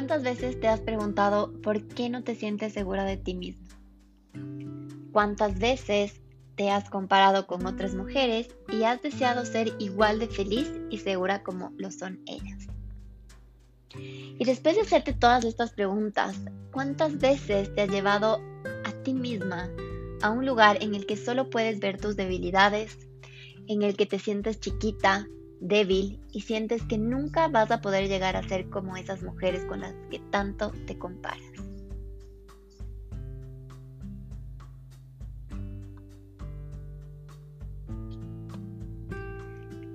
¿Cuántas veces te has preguntado por qué no te sientes segura de ti misma? ¿Cuántas veces te has comparado con otras mujeres y has deseado ser igual de feliz y segura como lo son ellas? Y después de hacerte todas estas preguntas, ¿cuántas veces te has llevado a ti misma a un lugar en el que solo puedes ver tus debilidades, en el que te sientes chiquita, débil y sientes que nunca vas a poder llegar a ser como esas mujeres con las que tanto te comparas.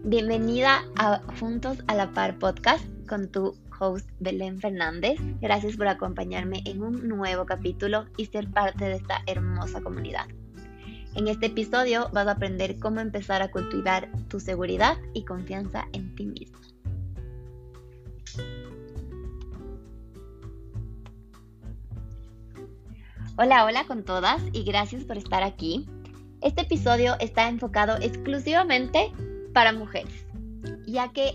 Bienvenida a Juntos a la Par podcast con tu host Belén Fernández. Gracias por acompañarme en un nuevo capítulo y ser parte de esta hermosa comunidad. En este episodio vas a aprender cómo empezar a cultivar tu seguridad y confianza en ti mismo. Hola, hola con todas y gracias por estar aquí. Este episodio está enfocado exclusivamente para mujeres, ya que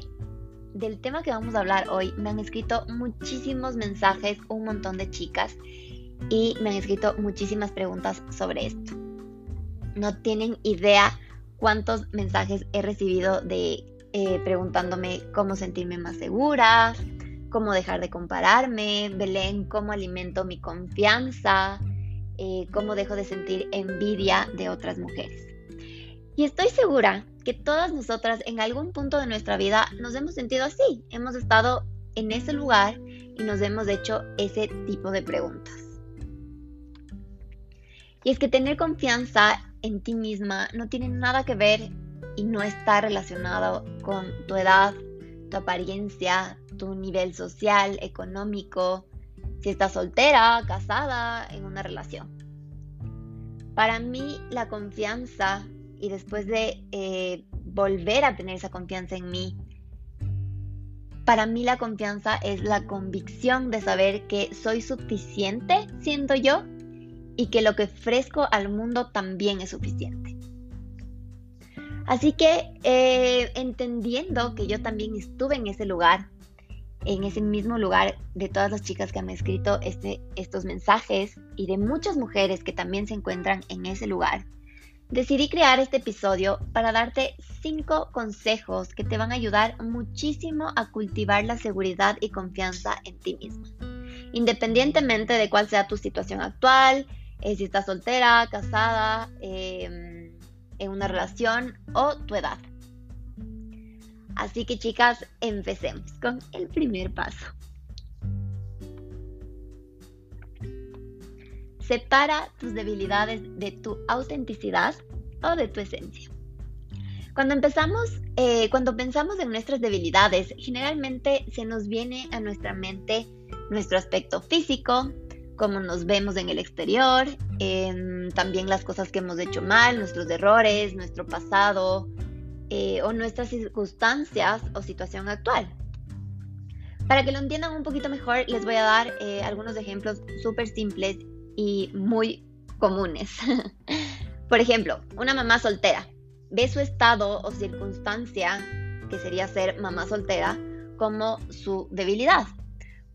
del tema que vamos a hablar hoy me han escrito muchísimos mensajes, un montón de chicas, y me han escrito muchísimas preguntas sobre esto. No tienen idea cuántos mensajes he recibido de eh, preguntándome cómo sentirme más segura, cómo dejar de compararme, Belén, cómo alimento mi confianza, eh, cómo dejo de sentir envidia de otras mujeres. Y estoy segura que todas nosotras en algún punto de nuestra vida nos hemos sentido así, hemos estado en ese lugar y nos hemos hecho ese tipo de preguntas. Y es que tener confianza en ti misma no tiene nada que ver y no está relacionado con tu edad, tu apariencia, tu nivel social, económico, si estás soltera, casada, en una relación. Para mí la confianza y después de eh, volver a tener esa confianza en mí, para mí la confianza es la convicción de saber que soy suficiente siendo yo y que lo que ofrezco al mundo también es suficiente. Así que eh, entendiendo que yo también estuve en ese lugar, en ese mismo lugar de todas las chicas que han escrito este, estos mensajes y de muchas mujeres que también se encuentran en ese lugar, decidí crear este episodio para darte cinco consejos que te van a ayudar muchísimo a cultivar la seguridad y confianza en ti misma. Independientemente de cuál sea tu situación actual, eh, si estás soltera, casada, em, en una relación o tu edad. Así que chicas, empecemos con el primer paso. Separa tus debilidades de tu autenticidad o de tu esencia. Cuando empezamos, eh, cuando pensamos en nuestras debilidades, generalmente se nos viene a nuestra mente nuestro aspecto físico, cómo nos vemos en el exterior, también las cosas que hemos hecho mal, nuestros errores, nuestro pasado eh, o nuestras circunstancias o situación actual. Para que lo entiendan un poquito mejor, les voy a dar eh, algunos ejemplos súper simples y muy comunes. Por ejemplo, una mamá soltera ve su estado o circunstancia, que sería ser mamá soltera, como su debilidad,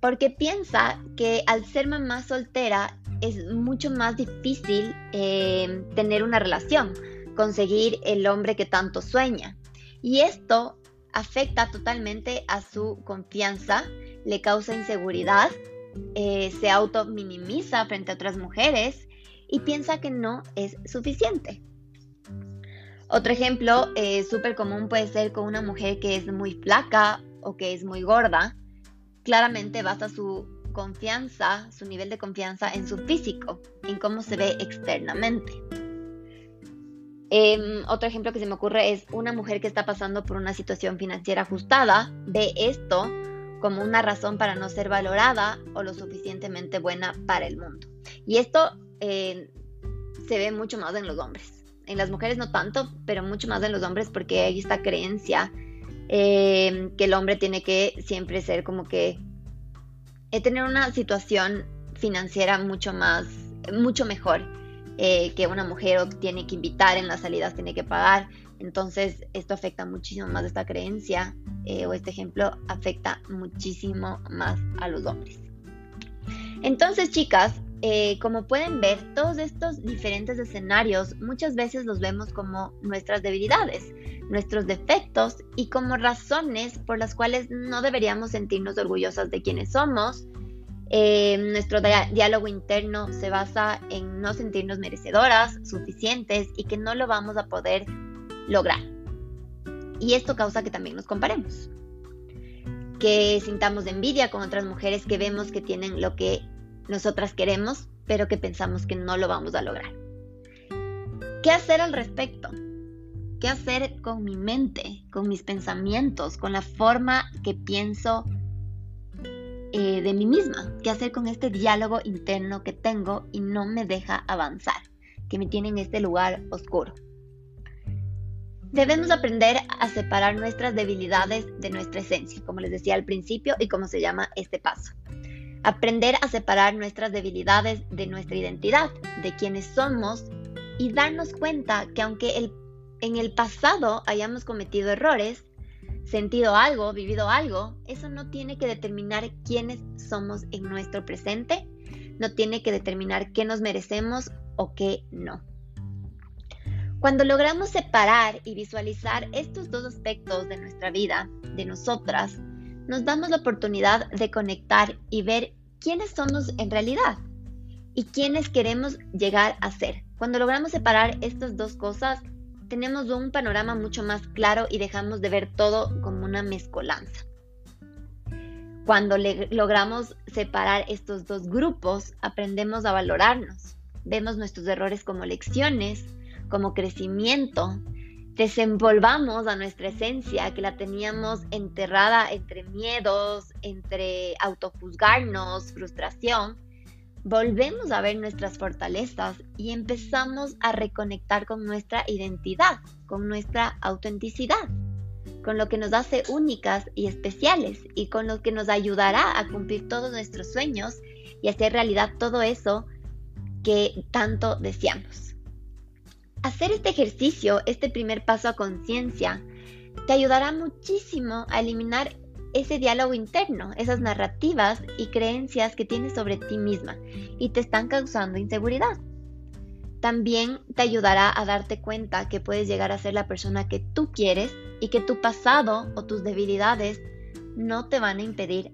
porque piensa que al ser mamá soltera es mucho más difícil eh, tener una relación, conseguir el hombre que tanto sueña. Y esto afecta totalmente a su confianza, le causa inseguridad eh, se auto minimiza frente a otras mujeres y piensa que no es suficiente. Otro ejemplo eh, súper común puede ser con una mujer que es muy flaca o que es muy gorda. Claramente basa su confianza, su nivel de confianza en su físico, en cómo se ve externamente. Em, otro ejemplo que se me ocurre es una mujer que está pasando por una situación financiera ajustada, ve esto como una razón para no ser valorada o lo suficientemente buena para el mundo. Y esto eh, se ve mucho más en los hombres. En las mujeres no tanto, pero mucho más en los hombres porque hay esta creencia eh, que el hombre tiene que siempre ser como que eh, tener una situación financiera mucho más, mucho mejor que una mujer tiene que invitar en las salidas, tiene que pagar. Entonces, esto afecta muchísimo más esta creencia eh, o este ejemplo afecta muchísimo más a los hombres. Entonces, chicas, eh, como pueden ver, todos estos diferentes escenarios muchas veces los vemos como nuestras debilidades, nuestros defectos y como razones por las cuales no deberíamos sentirnos orgullosas de quienes somos. Eh, nuestro diálogo interno se basa en no sentirnos merecedoras, suficientes y que no lo vamos a poder lograr. Y esto causa que también nos comparemos, que sintamos envidia con otras mujeres que vemos que tienen lo que nosotras queremos, pero que pensamos que no lo vamos a lograr. ¿Qué hacer al respecto? ¿Qué hacer con mi mente, con mis pensamientos, con la forma que pienso eh, de mí misma? ¿Qué hacer con este diálogo interno que tengo y no me deja avanzar? Que me tiene en este lugar oscuro. Debemos aprender a separar nuestras debilidades de nuestra esencia, como les decía al principio y como se llama este paso. Aprender a separar nuestras debilidades de nuestra identidad, de quienes somos y darnos cuenta que aunque en el pasado hayamos cometido errores, sentido algo, vivido algo, eso no tiene que determinar quiénes somos en nuestro presente, no tiene que determinar qué nos merecemos o qué no. Cuando logramos separar y visualizar estos dos aspectos de nuestra vida, de nosotras, nos damos la oportunidad de conectar y ver quiénes somos en realidad y quiénes queremos llegar a ser. Cuando logramos separar estas dos cosas, tenemos un panorama mucho más claro y dejamos de ver todo como una mezcolanza. Cuando logramos separar estos dos grupos, aprendemos a valorarnos. Vemos nuestros errores como lecciones, como crecimiento desenvolvamos a nuestra esencia que la teníamos enterrada entre miedos, entre autojuzgarnos, frustración, volvemos a ver nuestras fortalezas y empezamos a reconectar con nuestra identidad, con nuestra autenticidad, con lo que nos hace únicas y especiales y con lo que nos ayudará a cumplir todos nuestros sueños y hacer realidad todo eso que tanto deseamos. Hacer este ejercicio, este primer paso a conciencia, te ayudará muchísimo a eliminar ese diálogo interno, esas narrativas y creencias que tienes sobre ti misma y te están causando inseguridad. También te ayudará a darte cuenta que puedes llegar a ser la persona que tú quieres y que tu pasado o tus debilidades no te van a impedir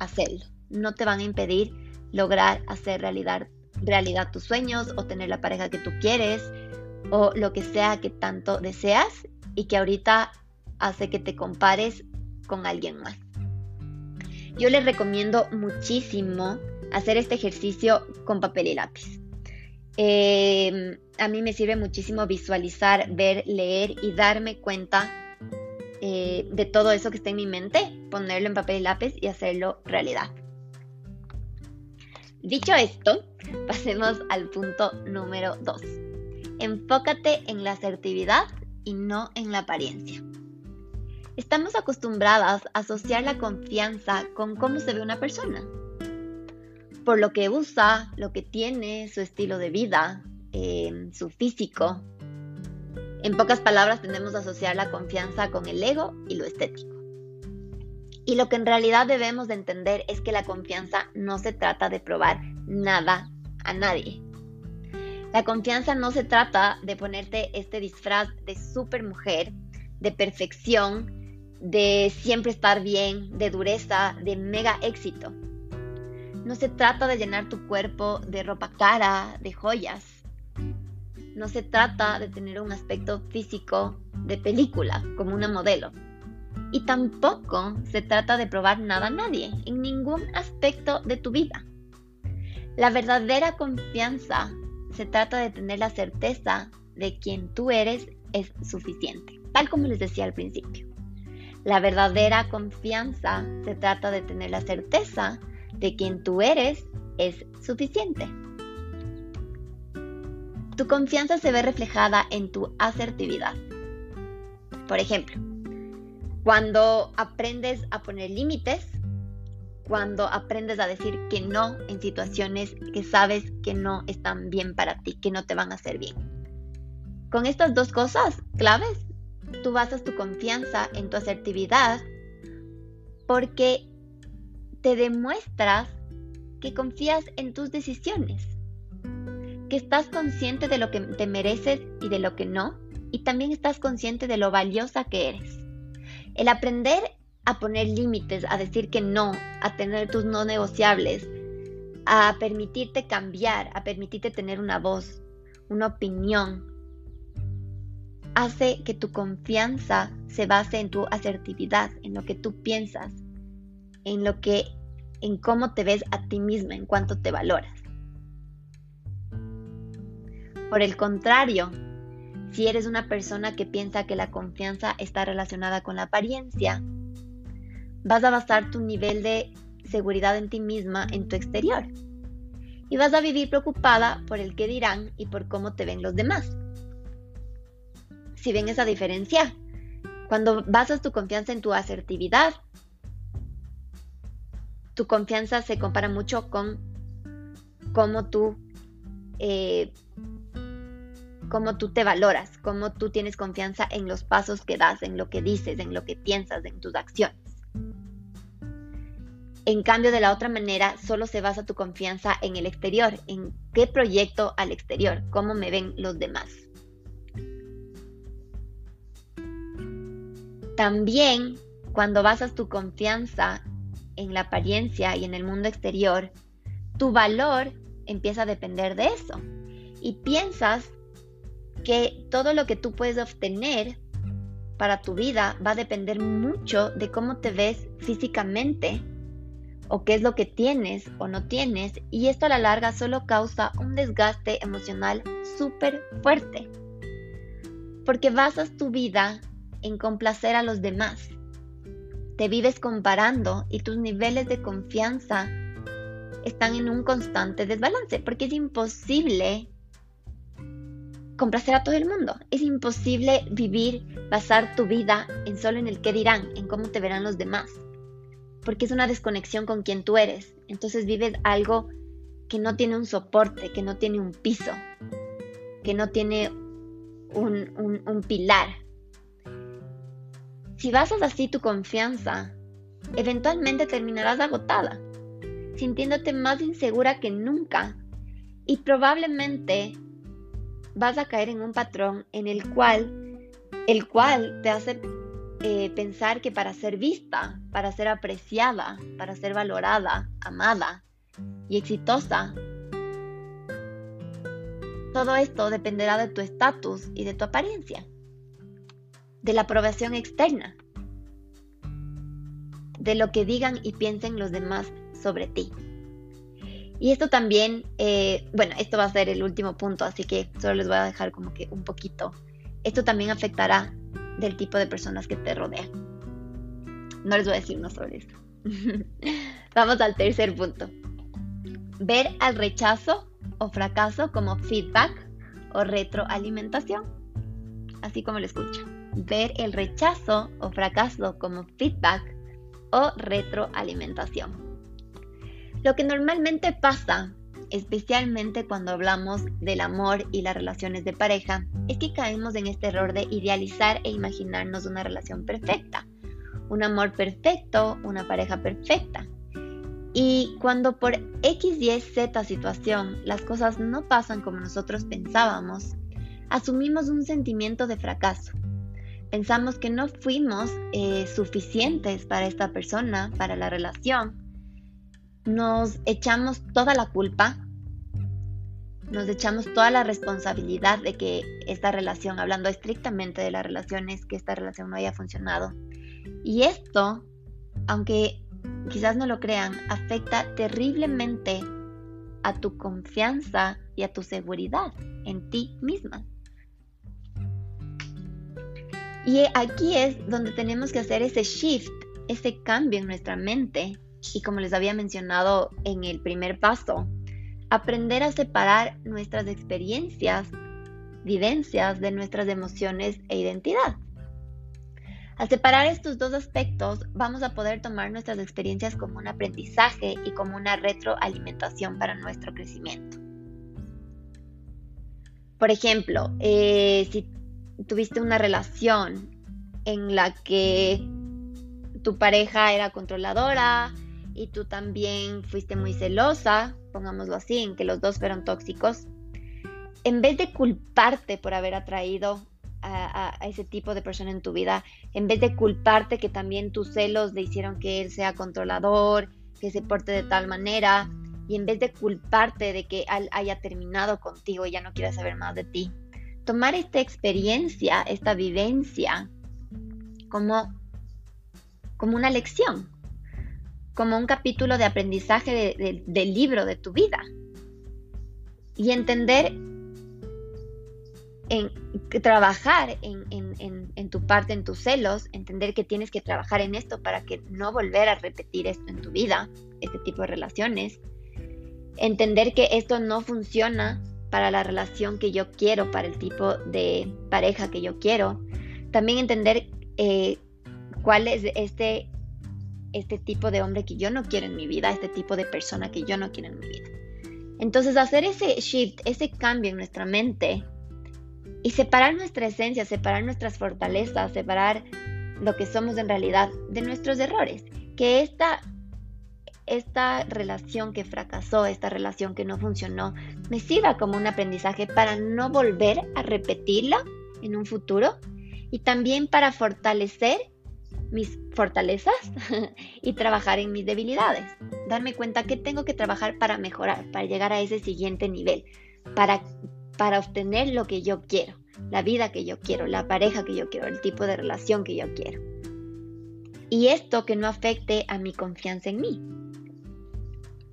hacerlo, no te van a impedir lograr hacer realidad, realidad tus sueños o tener la pareja que tú quieres o lo que sea que tanto deseas y que ahorita hace que te compares con alguien más. Yo les recomiendo muchísimo hacer este ejercicio con papel y lápiz. Em, a mí me sirve muchísimo visualizar, ver, leer y darme cuenta eh, de todo eso que está en mi mente, ponerlo en papel y lápiz y hacerlo realidad. Dicho esto, pasemos al punto número 2. Enfócate en la asertividad y no en la apariencia. Estamos acostumbradas a asociar la confianza con cómo se ve una persona, por lo que usa, lo que tiene, su estilo de vida, em, su físico. En pocas palabras, tendemos a asociar la confianza con el ego y lo estético. Y lo que en realidad debemos de entender es que la confianza no se trata de probar nada a nadie. La confianza no se trata de ponerte este disfraz de super mujer, de perfección, de siempre estar bien, de dureza, de mega éxito. No se trata de llenar tu cuerpo de ropa cara, de joyas. No se trata de tener un aspecto físico de película, como una modelo. Y tampoco se trata de probar nada a nadie, en ningún aspecto de tu vida. La verdadera confianza se trata de tener la certeza de quien tú eres es suficiente, tal como les decía al principio. La verdadera confianza se trata de tener la certeza de quien tú eres es suficiente. Tu confianza se ve reflejada en tu asertividad. Por ejemplo, cuando aprendes a poner límites, cuando aprendes a decir que no en situaciones que sabes que no están bien para ti, que no te van a hacer bien. Con estas dos cosas claves, tú basas tu confianza en tu asertividad porque te demuestras que confías en tus decisiones, que estás consciente de lo que te mereces y de lo que no, y también estás consciente de lo valiosa que eres. El aprender a poner límites, a decir que no, a tener tus no negociables, a permitirte cambiar, a permitirte tener una voz, una opinión, hace que tu confianza se base en tu asertividad, en lo que tú piensas, en lo que en cómo te ves a ti misma, en cuánto te valoras. Por el contrario, si eres una persona que piensa que la confianza está relacionada con la apariencia, vas a basar tu nivel de seguridad en ti misma en tu exterior. Y vas a vivir preocupada por el que dirán y por cómo te ven los demás. Si ven esa diferencia, cuando basas tu confianza en tu asertividad, tu confianza se compara mucho con cómo tú, eh, cómo tú te valoras, cómo tú tienes confianza en los pasos que das, en lo que dices, en lo que piensas, en tus acciones. En cambio, de la otra manera, solo se basa tu confianza en el exterior, en qué proyecto al exterior, cómo me ven los demás. También, cuando basas tu confianza en la apariencia y en el mundo exterior, tu valor empieza a depender de eso. Y piensas que todo lo que tú puedes obtener para tu vida va a depender mucho de cómo te ves físicamente o qué es lo que tienes o no tienes y esto a la larga solo causa un desgaste emocional súper fuerte porque basas tu vida en complacer a los demás. Te vives comparando y tus niveles de confianza están en un constante desbalance porque es imposible complacer a todo el mundo. Es imposible vivir, basar tu vida en solo en el qué dirán, en cómo te verán los demás porque es una desconexión con quien tú eres. Entonces vives algo que no tiene un soporte, que no tiene un piso, que no tiene un, pilar. Si basas así tu confianza, eventualmente terminarás agotada, sintiéndote más insegura que nunca y probablemente vas a caer en un patrón en el cual el cual te hace eh, pensar que para ser vista, para ser apreciada, para ser valorada, amada y exitosa, todo esto dependerá de tu estatus y de tu apariencia, de la aprobación externa, de lo que digan y piensen los demás sobre ti. Y esto también, eh, bueno, esto va a ser el último punto, así que solo les voy a dejar como que un poquito. Esto también afectará del tipo de personas que te rodean. No les voy a decir más sobre eso. Vamos al tercer punto. Ver al rechazo o fracaso como feedback o retroalimentación. Así como lo escuchan. Ver el rechazo o fracaso como feedback o retroalimentación. Lo que normalmente pasa especialmente cuando hablamos del amor y las relaciones de pareja, es que caemos en este error de idealizar e imaginarnos una relación perfecta, un amor perfecto, una pareja perfecta. Y cuando por X, Y, Z situación las cosas no pasan como nosotros pensábamos, asumimos un sentimiento de fracaso. Pensamos que no fuimos eh, suficientes para esta persona, para la relación, nos echamos toda la culpa, nos echamos toda la responsabilidad de que esta relación, hablando estrictamente de las relaciones, que esta relación no haya funcionado. Y esto, aunque quizás no lo crean, afecta terriblemente a tu confianza y a tu seguridad en ti misma. Y aquí es donde tenemos que hacer ese shift, ese cambio en nuestra mente y como les había mencionado en el primer paso, aprender a separar nuestras experiencias, vivencias de nuestras emociones e identidad. Al separar estos dos aspectos, vamos a poder tomar nuestras experiencias como un aprendizaje y como una retroalimentación para nuestro crecimiento. Por ejemplo, eh, si tuviste una relación en la que tu pareja era controladora, y tú también fuiste muy celosa, pongámoslo así, en que los dos fueron tóxicos, en vez de culparte por haber atraído a, ese tipo de persona en tu vida, en vez de culparte que también tus celos le hicieron que él sea controlador, que se porte de tal manera, y en vez de culparte de que él haya terminado contigo y ya no quiera saber más de ti, tomar esta experiencia, esta vivencia, como, como una lección, como un capítulo de aprendizaje del libro de tu vida. Y entender en trabajar en, tu parte, en tus celos, entender que tienes que trabajar en esto para que no volver a repetir esto en tu vida, este tipo de relaciones. Entender que esto no funciona para la relación que yo quiero, para el tipo de pareja que yo quiero. También entender eh, cuál es este, este tipo de hombre que yo no quiero en mi vida, este tipo de persona que yo no quiero en mi vida. Entonces hacer ese shift, ese cambio en nuestra mente y separar nuestra esencia, separar nuestras fortalezas, separar lo que somos en realidad de nuestros errores. Que esta, esta relación que fracasó, esta relación que no funcionó, me sirva como un aprendizaje para no volver a repetirla en un futuro y también para fortalecer mis fortalezas y trabajar en mis debilidades. Darme cuenta que tengo que trabajar para mejorar, para llegar a ese siguiente nivel, para para obtener lo que yo quiero, la vida que yo quiero, la pareja que yo quiero, el tipo de relación que yo quiero. Y esto que no afecte a mi confianza en mí.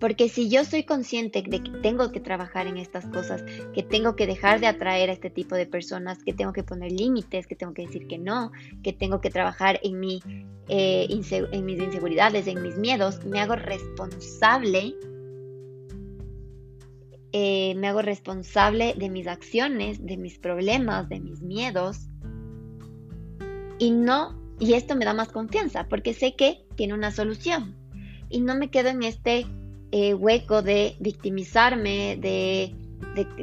Porque si yo soy consciente de que tengo que trabajar en estas cosas, que tengo que dejar de atraer a este tipo de personas, que tengo que poner límites, que tengo que decir que no, que tengo que trabajar en, eh, mis inseguridades, en mis miedos, me hago responsable eh, me hago responsable de mis acciones, de mis problemas, de mis miedos. Y no, y esto me da más confianza porque sé que tiene una solución. Y no me quedo en este eh, hueco de victimizarme, de,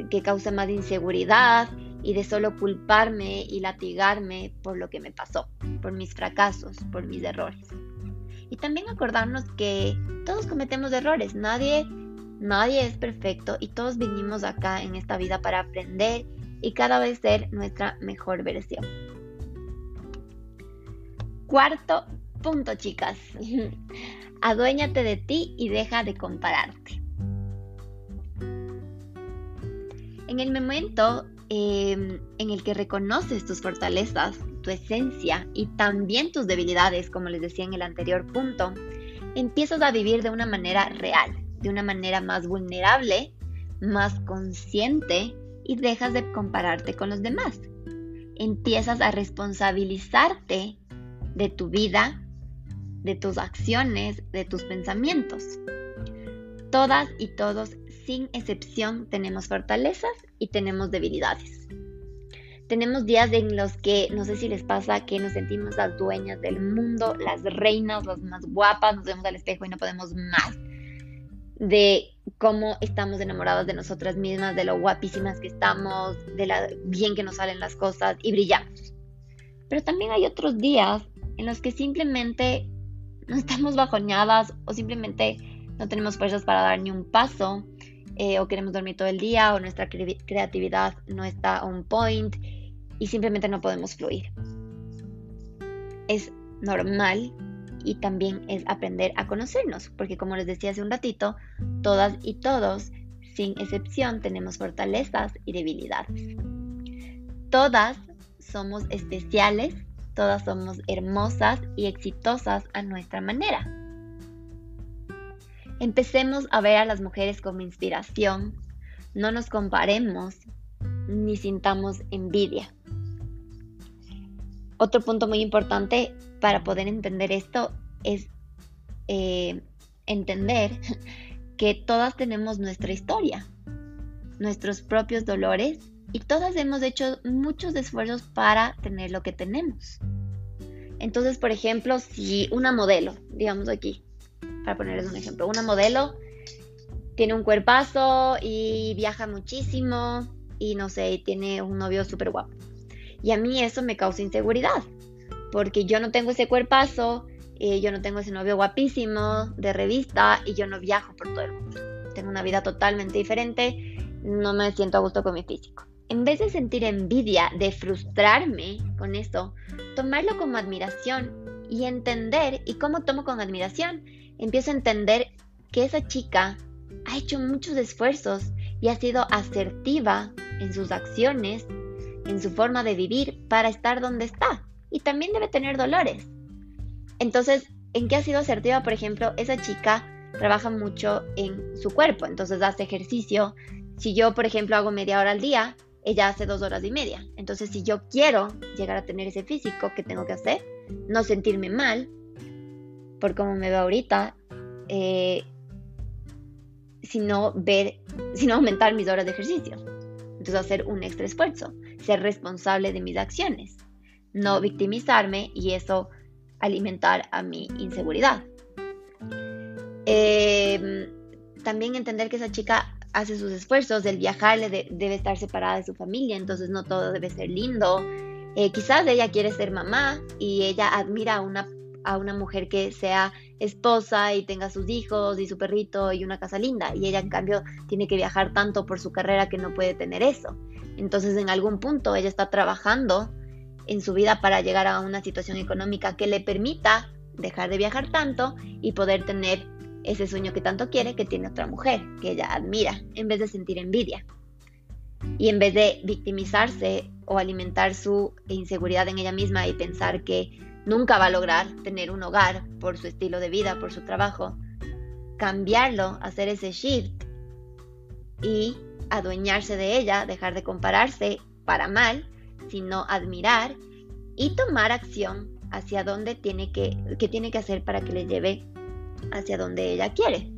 que causa más inseguridad y de solo culparme y latigarme por lo que me pasó, por mis fracasos, por mis errores. Y también acordarnos que todos cometemos errores, nadie Nadie es perfecto y todos vinimos acá en esta vida para aprender y cada vez ser nuestra mejor versión. Cuarto punto, chicas. Aduéñate de ti y deja de compararte. En el momento em, en el que reconoces tus fortalezas, tu esencia y también tus debilidades, como les decía en el anterior punto, empiezas a vivir de una manera real, de una manera más vulnerable, más consciente y dejas de compararte con los demás. Empiezas a responsabilizarte de tu vida, de tus acciones, de tus pensamientos. Todas y todos, sin excepción, tenemos fortalezas y tenemos debilidades. Tenemos días en los que, no sé si les pasa, que nos sentimos las dueñas del mundo, las reinas, las más guapas, nos vemos al espejo y no podemos más de cómo estamos enamoradas de nosotras mismas, de lo guapísimas que estamos, de la bien que nos salen las cosas y brillamos. Pero también hay otros días en los que simplemente no estamos bajoñadas o simplemente no tenemos fuerzas para dar ni un paso eh, o queremos dormir todo el día o nuestra creatividad no está on point y simplemente no podemos fluir. Es normal y también es aprender a conocernos, porque como les decía hace un ratito, todas y todos, sin excepción, tenemos fortalezas y debilidades. Todas somos especiales, todas somos hermosas y exitosas a nuestra manera. Empecemos a ver a las mujeres como inspiración, no nos comparemos ni sintamos envidia. Otro punto muy importante para poder entender esto es eh, entender que todas tenemos nuestra historia, nuestros propios dolores y todas hemos hecho muchos esfuerzos para tener lo que tenemos. Entonces, por ejemplo, si una modelo, digamos aquí, para ponerles un ejemplo, una modelo tiene un cuerpazo y viaja muchísimo y no sé, tiene un novio súper guapo. Y a mí eso me causa inseguridad, porque yo no tengo ese cuerpazo eh, yo no tengo ese novio guapísimo de revista y yo no viajo por todo el mundo. Tengo una vida totalmente diferente, no me siento a gusto con mi físico. En vez de sentir envidia, de frustrarme con esto, tomarlo como admiración y entender, ¿y cómo tomo con admiración? Empiezo a entender que esa chica ha hecho muchos esfuerzos y ha sido asertiva en sus acciones, en su forma de vivir para estar donde está. Y también debe tener dolores. Entonces, ¿en qué ha sido asertiva? Por ejemplo, esa chica trabaja mucho en su cuerpo, entonces hace ejercicio. Si yo, por ejemplo, hago media hora al día, ella hace dos horas y media. Entonces, si yo quiero llegar a tener ese físico, ¿qué tengo que hacer? No sentirme mal por cómo me veo ahorita, eh, sino ver, sino aumentar mis horas de ejercicio. Entonces, hacer un extra esfuerzo, ser responsable de mis acciones, no victimizarme y eso alimentar a mi inseguridad. Em, también entender que esa chica hace sus esfuerzos, el viajar debe estar separada de su familia, entonces no todo debe ser lindo. Eh, quizás ella quiere ser mamá y ella admira a una, a una mujer que sea esposa y tenga sus hijos y su perrito y una casa linda, y ella en cambio tiene que viajar tanto por su carrera que no puede tener eso. Entonces en algún punto ella está trabajando en su vida para llegar a una situación económica que le permita dejar de viajar tanto y poder tener ese sueño que tanto quiere que tiene otra mujer, que ella admira, en vez de sentir envidia. Y en vez de victimizarse o alimentar su inseguridad en ella misma y pensar que nunca va a lograr tener un hogar por su estilo de vida, por su trabajo, cambiarlo, hacer ese shift y adueñarse de ella, dejar de compararse para mal sino admirar y tomar acción hacia donde tiene que, que tiene que hacer para que le lleve hacia donde ella quiere.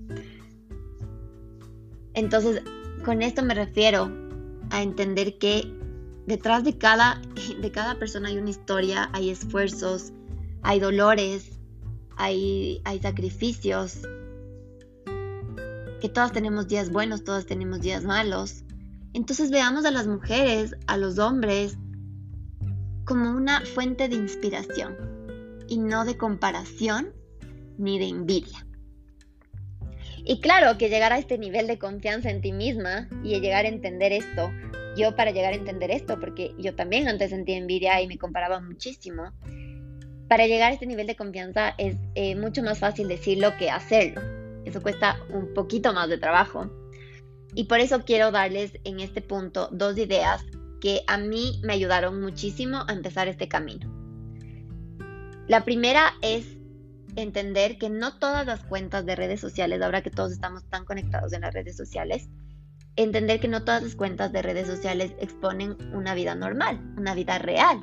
Entonces, con esto me refiero a entender que detrás de cada, de cada persona hay una historia, hay esfuerzos, hay dolores, hay, hay sacrificios, que todas tenemos días buenos, todas tenemos días malos. Entonces veamos a las mujeres, a los hombres, como una fuente de inspiración y no de comparación ni de envidia. Y claro que llegar a este nivel de confianza en ti misma y llegar a entender esto, yo para llegar a entender esto, porque yo también antes sentía envidia y me comparaba muchísimo, para llegar a este nivel de confianza es eh, mucho más fácil decirlo que hacerlo. Eso cuesta un poquito más de trabajo. Y por eso quiero darles en este punto dos ideas que a mí me ayudaron muchísimo a empezar este camino. La primera es entender que no todas las cuentas de redes sociales, ahora que todos estamos tan conectados en las redes sociales, entender que no todas las cuentas de redes sociales exponen una vida normal, una vida real.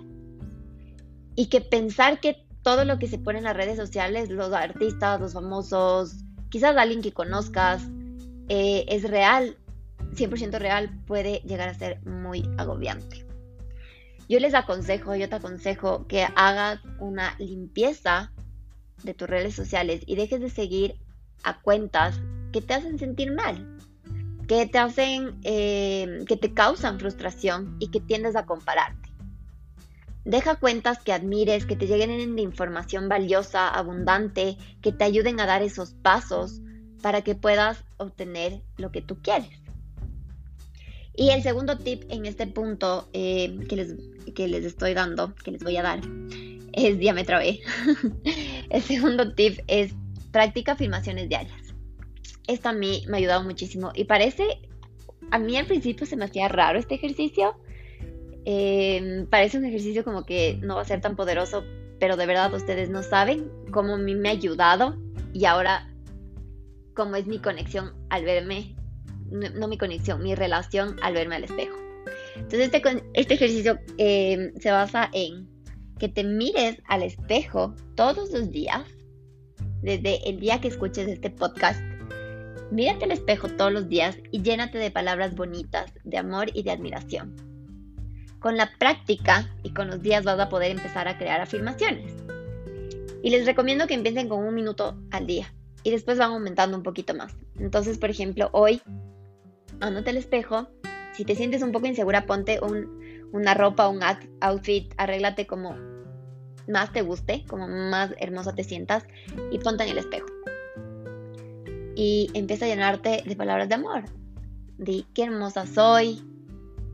Y que pensar que todo lo que se pone en las redes sociales, los artistas, los famosos, quizás alguien que conozcas, eh, es real, 100% real puede llegar a ser muy agobiante. Yo les aconsejo, yo te aconsejo que hagas una limpieza de tus redes sociales y dejes de seguir a cuentas que te hacen sentir mal, que te hacen, eh, que te causan frustración y que tiendes a compararte. Deja cuentas que admires, que te lleguen de información valiosa, abundante, que te ayuden a dar esos pasos para que puedas obtener lo que tú quieres. Y el segundo tip en este punto eh, que, les, que les estoy dando, que les voy a dar, es, ya me trabé. el segundo tip es practica afirmaciones diarias. Esto a mí me ha ayudado muchísimo y parece, a mí al principio se me hacía raro este ejercicio. Eh, parece un ejercicio como que no va a ser tan poderoso, pero de verdad ustedes no saben cómo a mí me ha ayudado y ahora cómo es mi conexión al verme no, mi conexión, mi relación al verme al espejo. Entonces este, este ejercicio em, se basa en que te mires al espejo todos los días, desde el día que escuches este podcast. Mírate al espejo todos los días y llénate de palabras bonitas, de amor y de admiración. Con la práctica y con los días vas a poder empezar a crear afirmaciones. Y les recomiendo que empiecen con un minuto al día y después van aumentando un poquito más. Entonces, por ejemplo, hoy anota el espejo. Si te sientes un poco insegura, ponte una ropa, un outfit, arréglate como más te guste, como más hermosa te sientas, y ponte en el espejo. Y empieza a llenarte de palabras de amor. Di qué hermosa soy,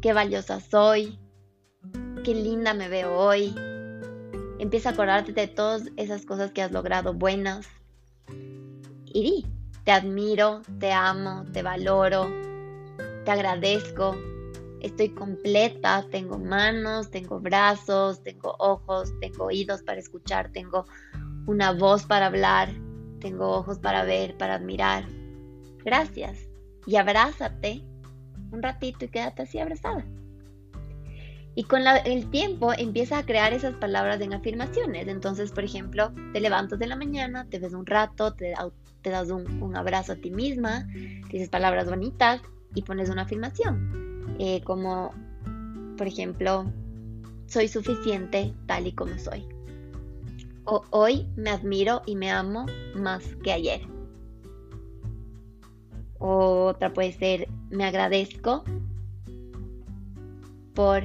qué valiosa soy, qué linda me veo hoy. Empieza a acordarte de todas esas cosas que has logrado buenas. Y di, te admiro, te amo, te valoro, te agradezco, estoy completa, tengo manos, tengo brazos, tengo ojos, tengo oídos para escuchar, tengo una voz para hablar, tengo ojos para ver, para admirar. Gracias. Y abrázate un ratito y quédate así abrazada. Y con el tiempo empieza a crear esas palabras en afirmaciones. Entonces, por ejemplo, te levantas de la mañana, te ves un rato, te, das un, un, abrazo a ti misma, dices palabras bonitas y pones una afirmación. Eh, como por ejemplo, soy suficiente tal y como soy. O hoy me admiro y me amo más que ayer. otra puede ser, me agradezco por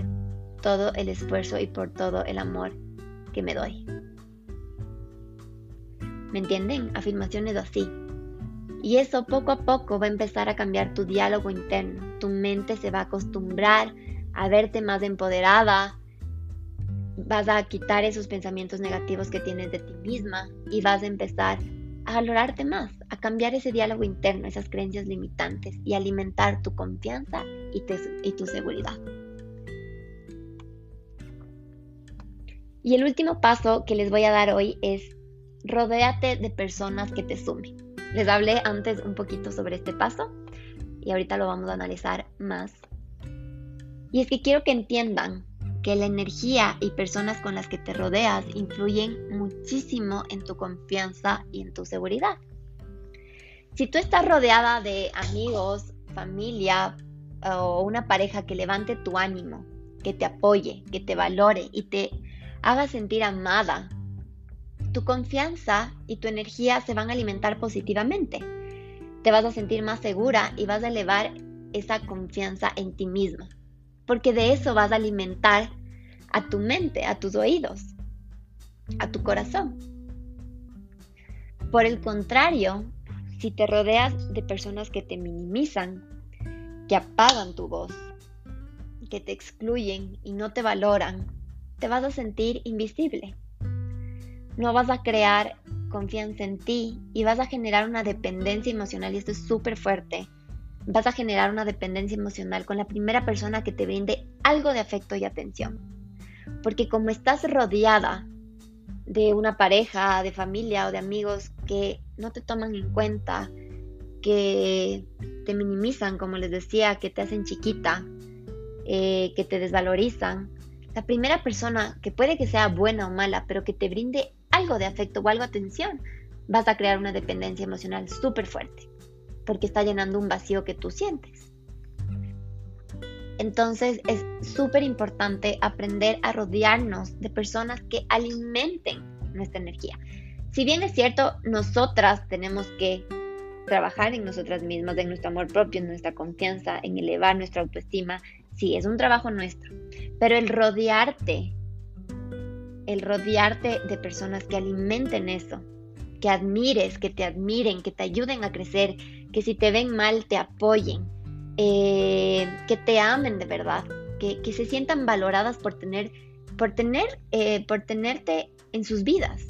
todo el esfuerzo y por todo el amor que me doy. ¿Me entienden? Afirmaciones así. Y eso poco a poco va a empezar a cambiar tu diálogo interno. Tu mente se va a acostumbrar a verte más empoderada. Vas a quitar esos pensamientos negativos que tienes de ti misma y vas a empezar a valorarte más, a cambiar ese diálogo interno, esas creencias limitantes y alimentar tu confianza y, y tu seguridad. Y el último paso que les voy a dar hoy es rodéate de personas que te sumen. Les hablé antes un poquito sobre este paso y ahorita lo vamos a analizar más. Y es que quiero que entiendan que la energía y personas con las que te rodeas influyen muchísimo en tu confianza y en tu seguridad. Si tú estás rodeada de amigos, familia o una pareja que levante tu ánimo, que te apoye, que te valore y te haga sentir amada, tu confianza y tu energía se van a alimentar positivamente. Te vas a sentir más segura y vas a elevar esa confianza en ti misma, porque de eso vas a alimentar a tu mente, a tus oídos, a tu corazón. Por el contrario, si te rodeas de personas que te minimizan, que apagan tu voz, que te excluyen y no te valoran, te vas a sentir invisible no vas a crear confianza en ti y vas a generar una dependencia emocional y esto es súper fuerte. Vas a generar una dependencia emocional con la primera persona que te brinde algo de afecto y atención. Porque como estás rodeada de una pareja, de familia o de amigos que no te toman en cuenta, que te minimizan, como les decía, que te hacen chiquita, eh, que te desvalorizan, la primera persona que puede que sea buena o mala, pero que te brinde algo de afecto o algo de atención, vas a crear una dependencia emocional súper fuerte, porque está llenando un vacío que tú sientes. Entonces es súper importante aprender a rodearnos de personas que alimenten nuestra energía. Si bien es cierto, nosotras tenemos que trabajar en nosotras mismas, en nuestro amor propio, en nuestra confianza, en elevar nuestra autoestima, sí, es un trabajo nuestro. Pero el rodearte el rodearte de personas que alimenten eso, que admires, que te admiren, que te ayuden a crecer, que si te ven mal te apoyen, eh, que te amen de verdad, que, se sientan valoradas por tener, por tener, eh, por tenerte en sus vidas,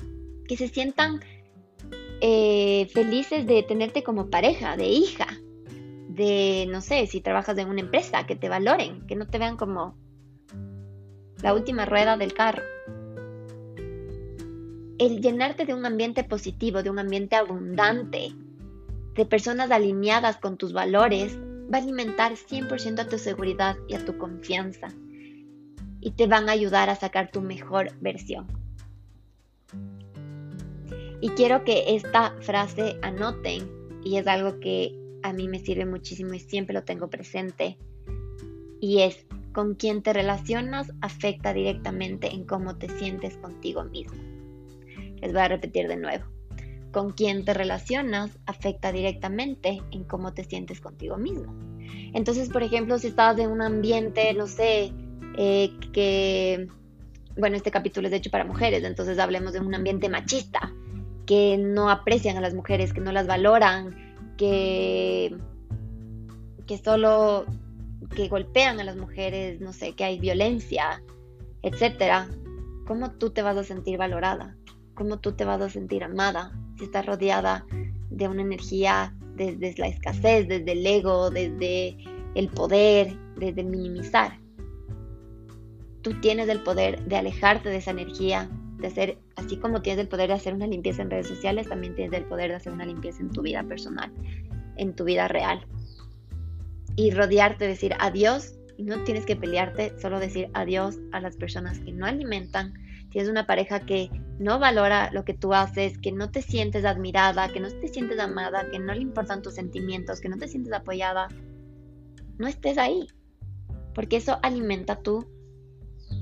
que se sientan eh, felices de tenerte como pareja, de hija, de, no sé, si trabajas en una empresa, que te valoren, que no te vean como la última rueda del carro el llenarte de un ambiente positivo, de un ambiente abundante, de personas alineadas con tus valores, va a alimentar 100% a tu seguridad y a tu confianza. Y te van a ayudar a sacar tu mejor versión. Y quiero que esta frase anoten, y es algo que a mí me sirve muchísimo y siempre lo tengo presente, y es, con quien te relacionas afecta directamente en cómo te sientes contigo mismo. Les voy a repetir de nuevo. Con quien te relacionas afecta directamente en cómo te sientes contigo mismo. Entonces, por ejemplo, si estás en un ambiente, no sé, eh, que bueno, este capítulo es hecho para mujeres, entonces hablemos de un ambiente machista, que no aprecian a las mujeres, que no las valoran, que, que solo que golpean a las mujeres, no sé, que hay violencia, etcétera, ¿cómo tú te vas a sentir valorada? ¿Cómo tú te vas a sentir amada si estás rodeada de una energía desde la escasez, desde el ego, desde el poder, desde minimizar? Tú tienes el poder de alejarte de esa energía, de hacer, así como tienes el poder de hacer una limpieza en redes sociales, también tienes el poder de hacer una limpieza en tu vida personal, en tu vida real. Y rodearte, decir adiós, y no tienes que pelearte, solo decir adiós a las personas que no alimentan. Tienes una pareja que no valora lo que tú haces, que no te sientes admirada, que no te sientes amada, que no le importan tus sentimientos, que no te sientes apoyada, no estés ahí, porque eso alimenta tu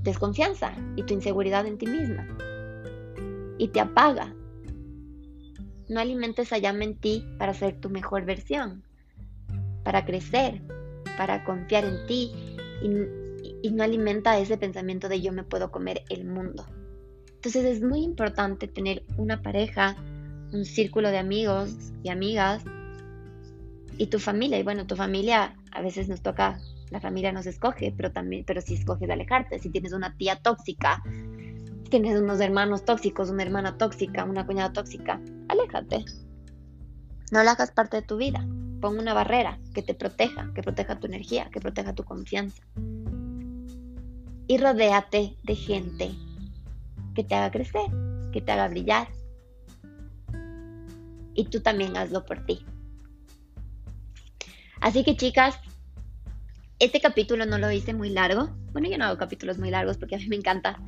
desconfianza y tu inseguridad en ti misma y te apaga. No alimentes a llama en ti para ser tu mejor versión, para crecer, para confiar en ti y, y no alimenta ese pensamiento de yo me puedo comer el mundo. Entonces es muy importante tener una pareja, un círculo de amigos y amigas y tu familia. Y bueno, tu familia a veces nos toca, la familia nos escoge, pero también, pero si escoges alejarte, si tienes una tía tóxica, si tienes unos hermanos tóxicos, una hermana tóxica, una cuñada tóxica, aléjate. No la hagas parte de tu vida. Pon una barrera que te proteja, que proteja tu energía, que proteja tu confianza. Y rodéate de gente que te haga crecer, que te haga brillar. Y tú también hazlo por ti. Así que chicas, este capítulo no lo hice muy largo. Bueno, yo no hago capítulos muy largos porque a mí me encanta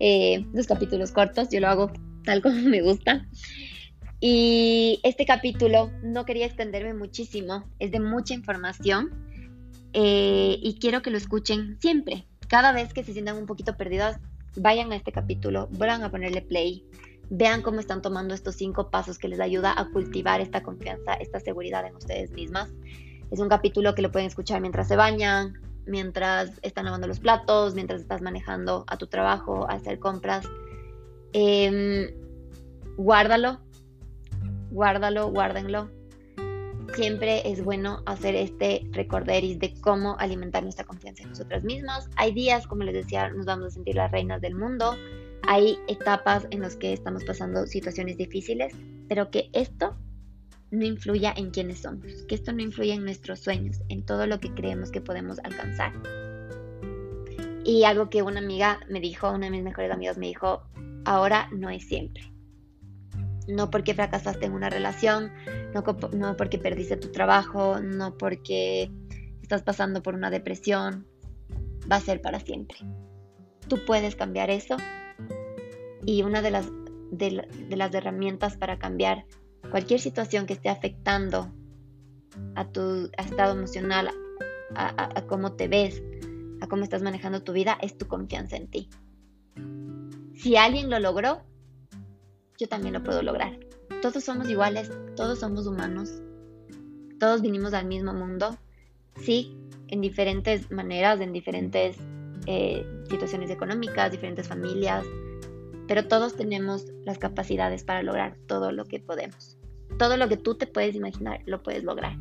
eh, los capítulos cortos. Yo lo hago tal como me gusta. Y este capítulo no quería extenderme muchísimo. Es de mucha información. Eh, y quiero que lo escuchen siempre. Cada vez que se sientan un poquito perdidas, vayan a este capítulo, vuelvan a ponerle play, vean cómo están tomando estos cinco pasos que les ayuda a cultivar esta confianza, esta seguridad en ustedes mismas. Es un capítulo que lo pueden escuchar mientras se bañan, mientras están lavando los platos, mientras estás manejando a tu trabajo, a hacer compras. Em, guárdalo, guárdalo, guárdenlo. Siempre es bueno hacer este recorderis de cómo alimentar nuestra confianza en nosotras mismas. Hay días, como les decía, nos vamos a sentir las reinas del mundo. Hay etapas en las que estamos pasando situaciones difíciles, pero que esto no influya en quiénes somos, que esto no influya en nuestros sueños, en todo lo que creemos que podemos alcanzar. Y algo que una amiga me dijo, una de mis mejores amigas me dijo, ahora no es siempre. No porque fracasaste en una relación, no, porque perdiste tu trabajo, no porque estás pasando por una depresión, va a ser para siempre. Tú puedes cambiar eso y una de las, de las herramientas para cambiar cualquier situación que esté afectando a tu estado emocional, a, cómo te ves, a cómo estás manejando tu vida, es tu confianza en ti. Si alguien lo logró, yo también lo puedo lograr. Todos somos iguales, todos somos humanos, todos vinimos al mismo mundo, sí, en diferentes maneras, en diferentes eh, situaciones económicas, diferentes familias, pero todos tenemos las capacidades para lograr todo lo que podemos todo lo que tú te puedes imaginar lo puedes lograr,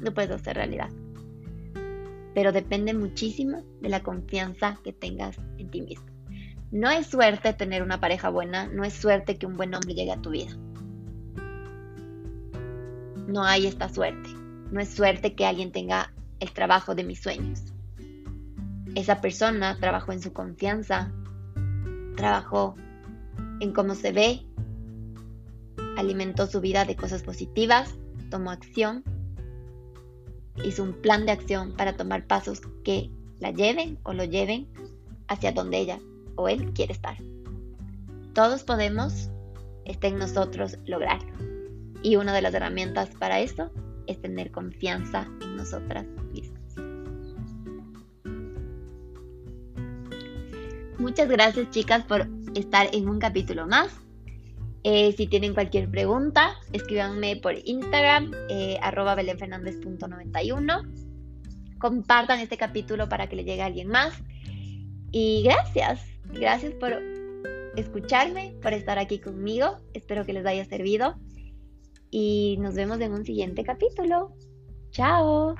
lo puedes hacer realidad. Pero depende muchísimo de la confianza que tengas en ti mismo. No es suerte tener una pareja buena, no es suerte que un buen hombre llegue a tu vida. No hay esta suerte. No es suerte que alguien tenga el trabajo de mis sueños. Esa persona trabajó en su confianza, trabajó en cómo se ve, alimentó su vida de cosas positivas, tomó acción, hizo un plan de acción para tomar pasos que la lleven o lo lleven hacia donde ella o él quiere estar. Todos podemos, está en nosotros lograrlo. Y una de las herramientas para eso es tener confianza en nosotras mismas. Muchas gracias chicas por estar en un capítulo más. Eh, si tienen cualquier pregunta, escríbanme por Instagram, eh, arroba belenfernandez.91. Compartan este capítulo para que le llegue a alguien más. Y gracias, gracias por escucharme, por estar aquí conmigo. Espero que les haya servido. Y nos vemos en un siguiente capítulo. Chao.